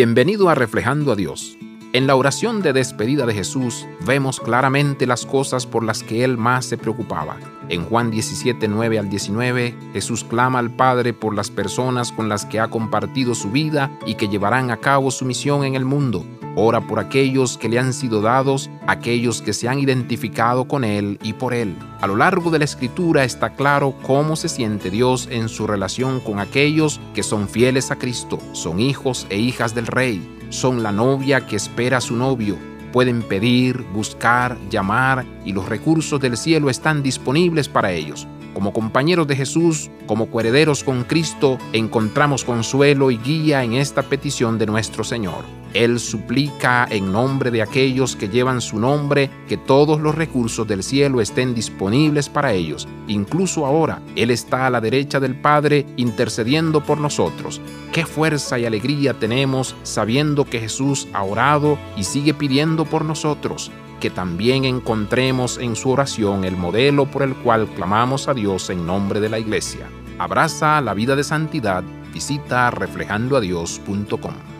Bienvenido a Reflejando a Dios. En la oración de despedida de Jesús vemos claramente las cosas por las que él más se preocupaba. En Juan 17, 9 al 19, Jesús clama al Padre por las personas con las que ha compartido su vida y que llevarán a cabo su misión en el mundo. Ora por aquellos que le han sido dados, aquellos que se han identificado con Él y por Él. A lo largo de la Escritura está claro cómo se siente Dios en su relación con aquellos que son fieles a Cristo, son hijos e hijas del Rey son la novia que espera a su novio. Pueden pedir, buscar, llamar y los recursos del cielo están disponibles para ellos. Como compañeros de Jesús, como coherederos con Cristo, encontramos consuelo y guía en esta petición de nuestro Señor. Él suplica en nombre de aquellos que llevan su nombre que todos los recursos del cielo estén disponibles para ellos. Incluso ahora, Él está a la derecha del Padre intercediendo por nosotros. Qué fuerza y alegría tenemos sabiendo que Jesús ha orado y sigue pidiendo por nosotros. Que también encontremos en su oración el modelo por el cual clamamos a Dios en nombre de la Iglesia. Abraza la vida de santidad. Visita reflejandoadios.com.